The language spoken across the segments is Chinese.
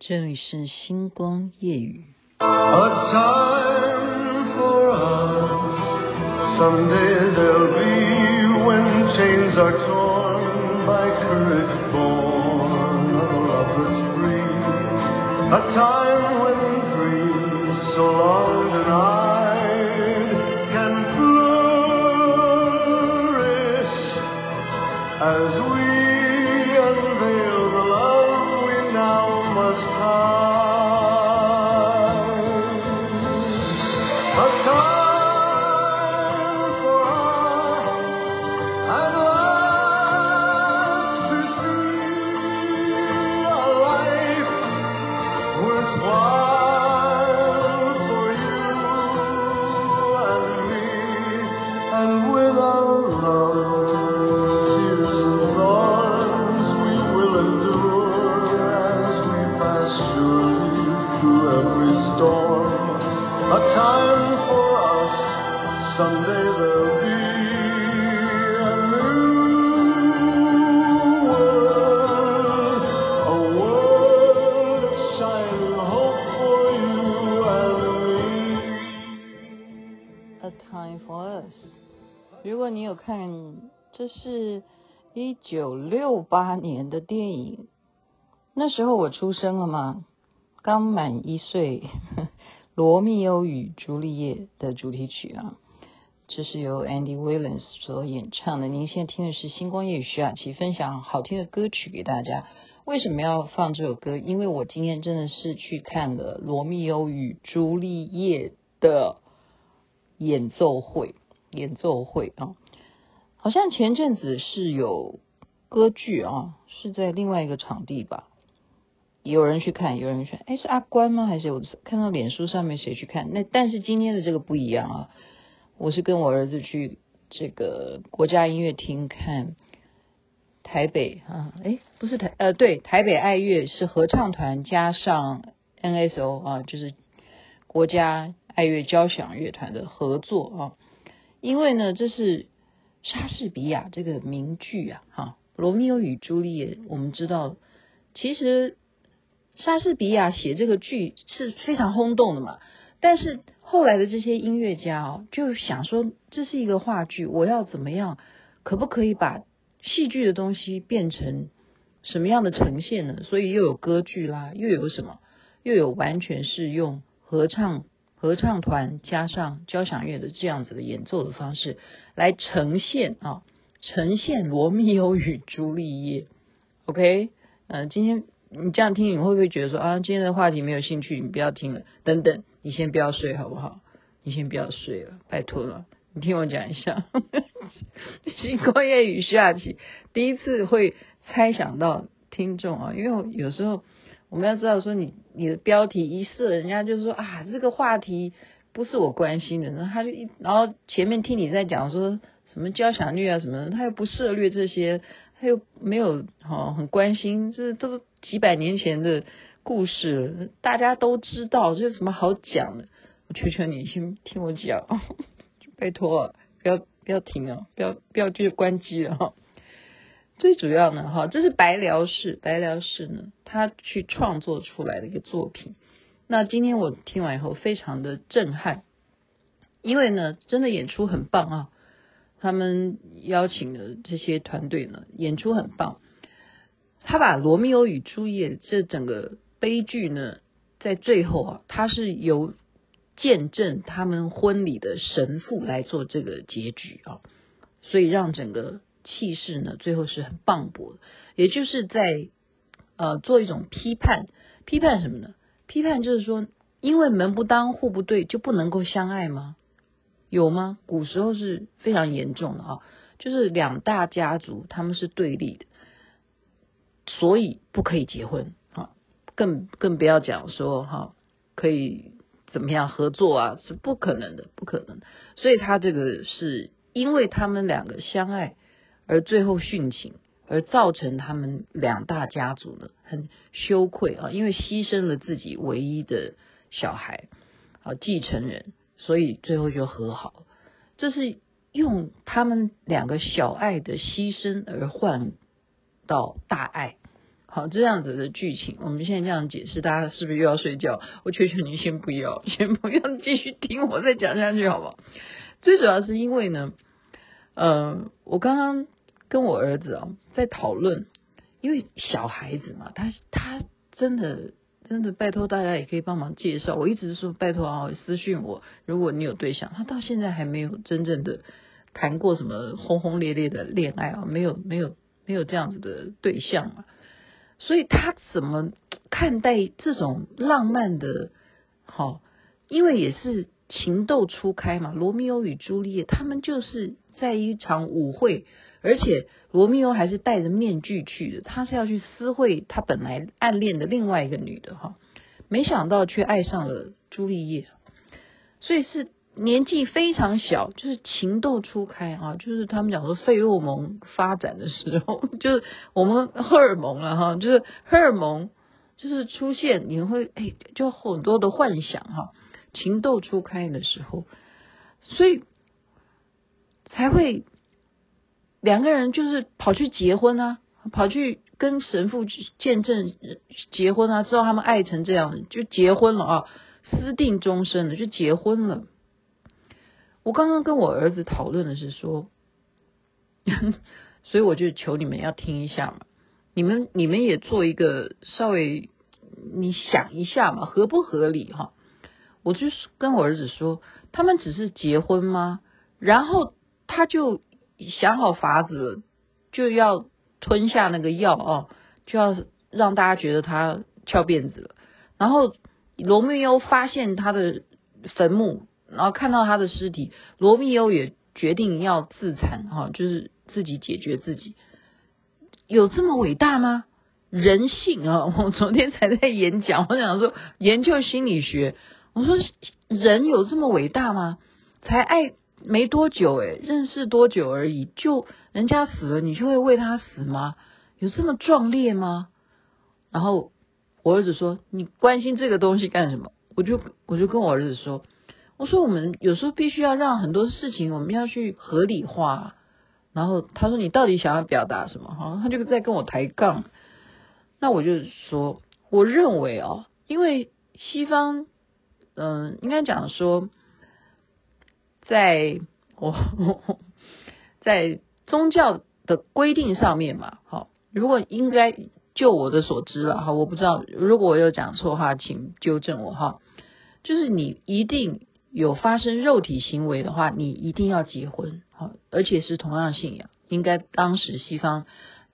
这里是星光夜语。如 这是一九六八年的电影，那时候我出生了吗？刚满一岁，《罗密欧与朱丽叶》的主题曲啊，这是由 Andy Williams 所演唱的。您现在听的是星光夜语徐雅琪分享好听的歌曲给大家。为什么要放这首歌？因为我今天真的是去看了《罗密欧与朱丽叶》的演奏会。演奏会啊，好像前阵子是有歌剧啊，是在另外一个场地吧？有人去看，有人去看，哎，是阿关吗？还是有看到脸书上面谁去看？那但是今天的这个不一样啊，我是跟我儿子去这个国家音乐厅看台北啊，哎，不是台呃，对，台北爱乐是合唱团加上 NSO 啊，就是国家爱乐交响乐团的合作啊。因为呢，这是莎士比亚这个名剧啊，哈，《罗密欧与朱丽叶》。我们知道，其实莎士比亚写这个剧是非常轰动的嘛。但是后来的这些音乐家哦，就想说这是一个话剧，我要怎么样，可不可以把戏剧的东西变成什么样的呈现呢？所以又有歌剧啦，又有什么，又有完全是用合唱。合唱团加上交响乐的这样子的演奏的方式来呈现啊，呈现《罗密欧与朱丽叶》。OK，嗯、呃，今天你这样听，你会不会觉得说啊，今天的话题没有兴趣，你不要听了。等等，你先不要睡好不好？你先不要睡了，拜托了。你听我讲一下，星光夜雨下起第一次会猜想到听众啊，因为有时候。我们要知道，说你你的标题一设，人家就说啊，这个话题不是我关心的，然后他就一，然后前面听你在讲说什么交响乐啊什么，他又不涉猎这些，他又没有哈很关心，这都几百年前的故事，大家都知道，这有什么好讲的？我求求你先听我讲，拜托，不要不要停啊，不要不要就关机了哈。最主要呢，哈，这是白辽士，白辽士呢，他去创作出来的一个作品。那今天我听完以后非常的震撼，因为呢，真的演出很棒啊。他们邀请的这些团队呢，演出很棒。他把《罗密欧与朱丽叶》这整个悲剧呢，在最后啊，他是由见证他们婚礼的神父来做这个结局啊，所以让整个。气势呢，最后是很磅礴的，也就是在呃做一种批判，批判什么呢？批判就是说，因为门不当户不对，就不能够相爱吗？有吗？古时候是非常严重的啊，就是两大家族他们是对立的，所以不可以结婚啊，更更不要讲说哈可以怎么样合作啊，是不可能的，不可能。所以他这个是因为他们两个相爱。而最后殉情，而造成他们两大家族呢很羞愧啊，因为牺牲了自己唯一的小孩啊继承人，所以最后就和好。这是用他们两个小爱的牺牲而换到大爱好，这样子的剧情，我们现在这样解释，大家是不是又要睡觉？我求求你先不要，先不要继续听我再讲下去，好不好？最主要是因为呢，呃，我刚刚跟我儿子啊在讨论，因为小孩子嘛，他他真的真的拜托大家也可以帮忙介绍。我一直说拜托啊，私讯我，如果你有对象，他到现在还没有真正的谈过什么轰轰烈烈的恋爱啊，没有没有没有这样子的对象嘛。所以他怎么看待这种浪漫的？好，因为也是情窦初开嘛。罗密欧与朱丽叶，他们就是在一场舞会，而且罗密欧还是戴着面具去的，他是要去私会他本来暗恋的另外一个女的哈，没想到却爱上了朱丽叶，所以是。年纪非常小，就是情窦初开啊，就是他们讲说费洛蒙发展的时候，就是我们荷尔蒙了哈，就是荷尔蒙就是出现，你会哎，就很多的幻想哈，情窦初开的时候，所以才会两个人就是跑去结婚啊，跑去跟神父见证结婚啊，知道他们爱成这样，就结婚了啊，私定终身了，就结婚了。我刚刚跟我儿子讨论的是说，所以我就求你们要听一下嘛，你们你们也做一个稍微你想一下嘛，合不合理哈？我就是跟我儿子说，他们只是结婚吗？然后他就想好法子，就要吞下那个药哦，就要让大家觉得他翘辫子了。然后罗密欧发现他的坟墓。然后看到他的尸体，罗密欧也决定要自残，哈，就是自己解决自己。有这么伟大吗？人性啊！我昨天才在演讲，我想说研究心理学，我说人有这么伟大吗？才爱没多久，诶，认识多久而已，就人家死了，你就会为他死吗？有这么壮烈吗？然后我儿子说：“你关心这个东西干什么？”我就我就跟我儿子说。我说我们有时候必须要让很多事情我们要去合理化，然后他说，你到底想要表达什么？哈，他就在跟我抬杠。那我就说，我认为哦，因为西方，嗯，应该讲说，在我在宗教的规定上面嘛，好，如果应该就我的所知了哈，我不知道，如果我有讲错话，请纠正我哈。就是你一定。有发生肉体行为的话，你一定要结婚，好，而且是同样信仰。应该当时西方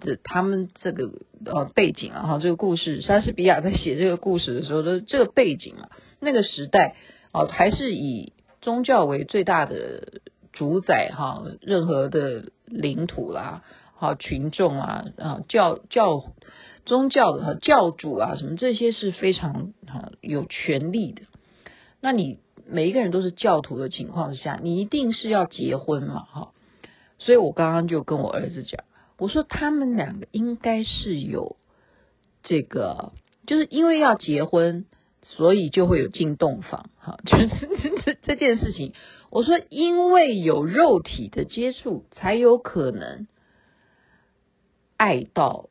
的他们这个呃背景啊，哈，这个故事，莎士比亚在写这个故事的时候的这个背景啊，那个时代啊，还是以宗教为最大的主宰哈，任何的领土啦，好群众啊啊教教宗教的教主啊什么这些是非常啊有权力的，那你。每一个人都是教徒的情况下，你一定是要结婚嘛，哈。所以我刚刚就跟我儿子讲，我说他们两个应该是有这个，就是因为要结婚，所以就会有进洞房，哈，就是这 这这件事情。我说，因为有肉体的接触，才有可能爱到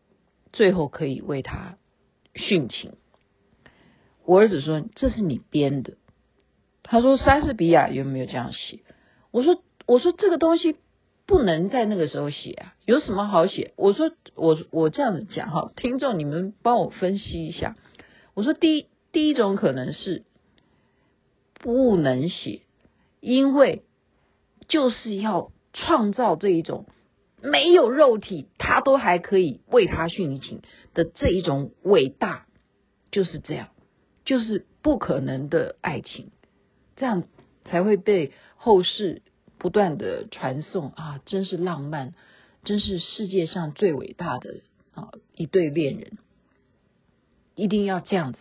最后可以为他殉情。我儿子说，这是你编的。他说：“莎士比亚有没有这样写？”我说：“我说这个东西不能在那个时候写啊，有什么好写？”我说：“我我这样子讲哈，听众你们帮我分析一下。”我说：“第一第一种可能是不能写，因为就是要创造这一种没有肉体他都还可以为他殉情的这一种伟大，就是这样，就是不可能的爱情。”这样才会被后世不断的传颂啊！真是浪漫，真是世界上最伟大的啊一对恋人，一定要这样子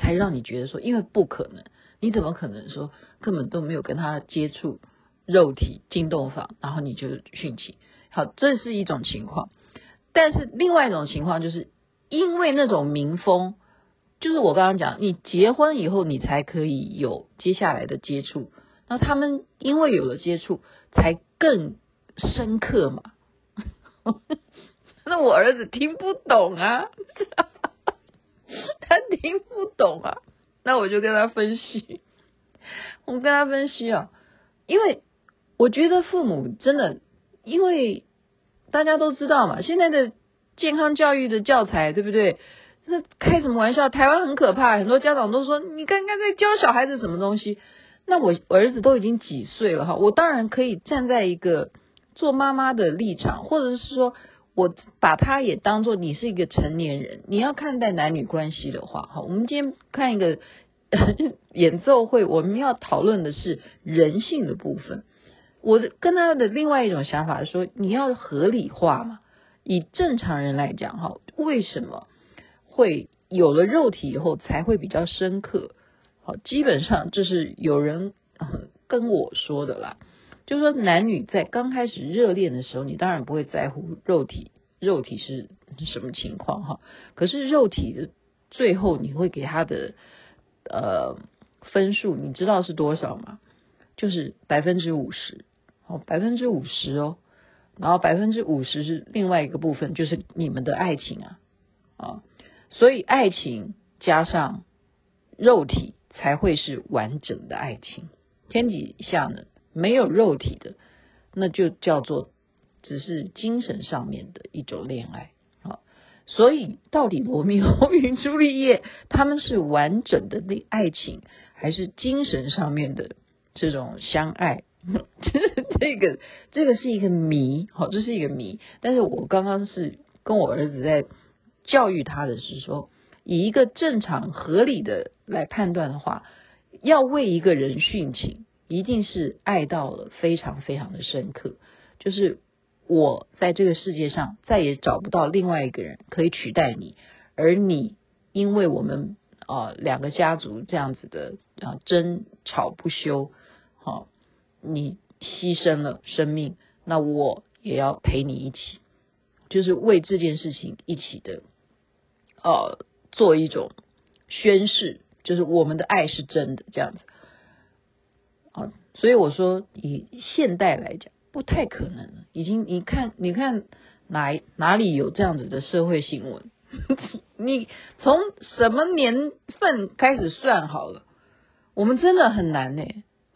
才让你觉得说，因为不可能，你怎么可能说根本都没有跟他接触肉体进洞房，然后你就殉情？好，这是一种情况，但是另外一种情况就是因为那种民风。就是我刚刚讲，你结婚以后，你才可以有接下来的接触。那他们因为有了接触，才更深刻嘛。那我儿子听不懂啊，他听不懂啊。那我就跟他分析，我跟他分析啊，因为我觉得父母真的，因为大家都知道嘛，现在的健康教育的教材，对不对？那开什么玩笑？台湾很可怕，很多家长都说，你刚刚在教小孩子什么东西？那我我儿子都已经几岁了哈，我当然可以站在一个做妈妈的立场，或者是说。我把他也当做你是一个成年人，你要看待男女关系的话，哈，我们今天看一个 演奏会，我们要讨论的是人性的部分。我跟他的另外一种想法说，你要合理化嘛。以正常人来讲，哈，为什么会有了肉体以后才会比较深刻？好，基本上这是有人 跟我说的啦。就是说，男女在刚开始热恋的时候，你当然不会在乎肉体，肉体是什么情况哈。可是肉体的最后，你会给他的呃分数，你知道是多少吗？就是百分之五十，哦，百分之五十哦。然后百分之五十是另外一个部分，就是你们的爱情啊，啊，所以爱情加上肉体才会是完整的爱情。天底下呢？没有肉体的，那就叫做只是精神上面的一种恋爱啊。所以，到底罗密欧与朱丽叶他们是完整的恋爱情，还是精神上面的这种相爱？这个这个是一个谜，好，这是一个谜。但是我刚刚是跟我儿子在教育他的是说，以一个正常合理的来判断的话，要为一个人殉情。一定是爱到了非常非常的深刻，就是我在这个世界上再也找不到另外一个人可以取代你，而你因为我们啊、两个家族这样子的啊争吵不休，好、啊，你牺牲了生命，那我也要陪你一起，就是为这件事情一起的，呃，做一种宣誓，就是我们的爱是真的这样子。啊所以我说，以现代来讲，不太可能。已经，你看，你看哪哪里有这样子的社会新闻？你从什么年份开始算好了？我们真的很难呢。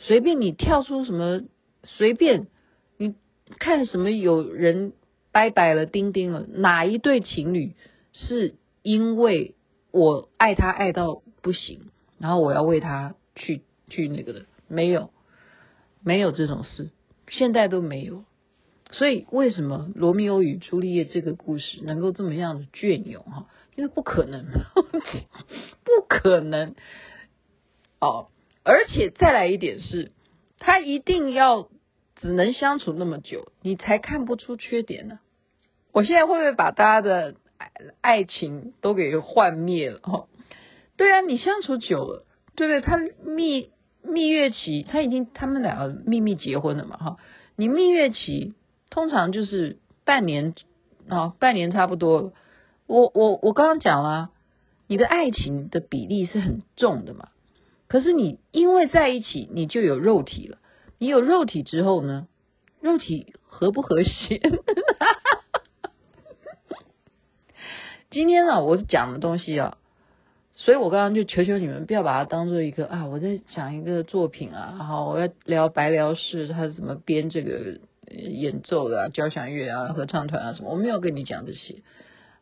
随便你跳出什么，随便你看什么，有人拜拜了、钉钉了，哪一对情侣是因为我爱他爱到不行，然后我要为他去去那个的？没有。没有这种事，现在都没有。所以为什么《罗密欧与朱丽叶》这个故事能够这么样的隽永哈？因为不可能，不可能哦。而且再来一点是，他一定要只能相处那么久，你才看不出缺点呢。我现在会不会把大家的爱爱情都给幻灭了？哈，对啊，你相处久了，对不对？他蜜。蜜月期，他已经他们两个秘密结婚了嘛？哈，你蜜月期通常就是半年啊，半年差不多。我我我刚刚讲了，你的爱情的比例是很重的嘛。可是你因为在一起，你就有肉体了。你有肉体之后呢？肉体和不和谐？今天呢，我讲的东西啊。所以我刚刚就求求你们不要把它当做一个啊，我在讲一个作品啊，然后我要聊白辽士他怎么编这个演奏啊，交响乐啊，合唱团啊什么，我没有跟你讲这些，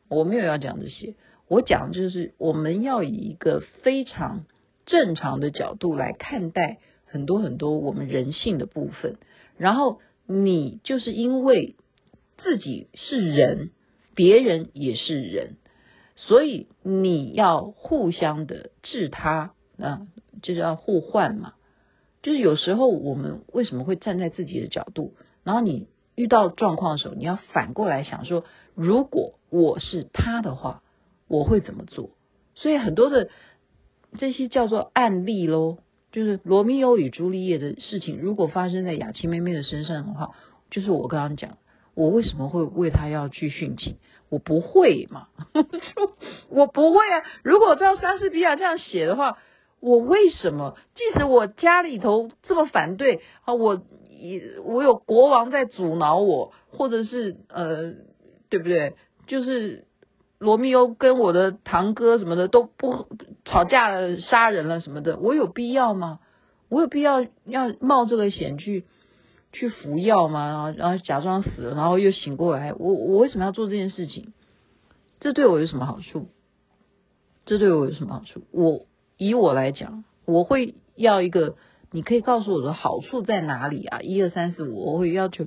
我没有要讲这些，我讲就是我们要以一个非常正常的角度来看待很多很多我们人性的部分，然后你就是因为自己是人，别人也是人。所以你要互相的治他，啊，就是要互换嘛。就是有时候我们为什么会站在自己的角度，然后你遇到状况的时候，你要反过来想说，如果我是他的话，我会怎么做？所以很多的这些叫做案例喽，就是罗密欧与朱丽叶的事情，如果发生在雅琪妹妹的身上的话，就是我刚刚讲，我为什么会为他要去殉情？我不会嘛，我不会啊！如果照莎士比亚这样写的话，我为什么？即使我家里头这么反对啊，我我有国王在阻挠我，或者是呃，对不对？就是罗密欧跟我的堂哥什么的都不吵架了，杀人了什么的，我有必要吗？我有必要要冒这个险去去服药吗？然后然后假装死了，然后又醒过来，我我为什么要做这件事情？这对我有什么好处？这对我有什么好处？我以我来讲，我会要一个。你可以告诉我的好处在哪里啊？一二三四五，我会要求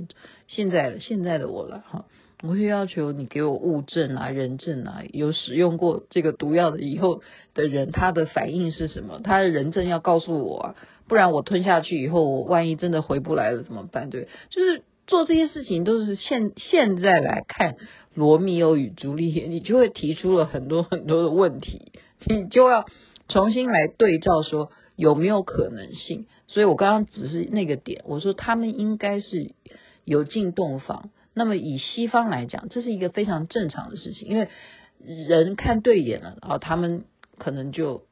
现在现在的我了哈，我会要求你给我物证啊、人证啊，有使用过这个毒药的以后的人，他的反应是什么？他的人证要告诉我啊，不然我吞下去以后，我万一真的回不来了怎么办？对，就是做这些事情都是现现在来看《罗密欧与朱丽叶》，你就会提出了很多很多的问题，你就要重新来对照说。有没有可能性？所以我刚刚只是那个点，我说他们应该是有进洞房。那么以西方来讲，这是一个非常正常的事情，因为人看对眼了啊，他们可能就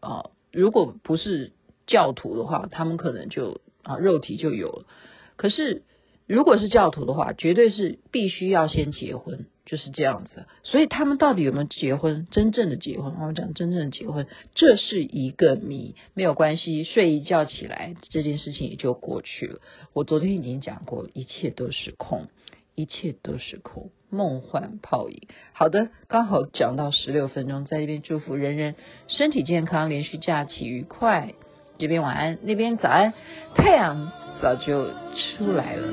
啊，如果不是教徒的话，他们可能就啊肉体就有了。可是如果是教徒的话，绝对是必须要先结婚。就是这样子，所以他们到底有没有结婚？真正的结婚，我们讲真正的结婚，这是一个谜，没有关系，睡一觉起来，这件事情也就过去了。我昨天已经讲过，一切都是空，一切都是空，梦幻泡影。好的，刚好讲到十六分钟，在这边祝福人人身体健康，连续假期愉快。这边晚安，那边早安，太阳早就出来了。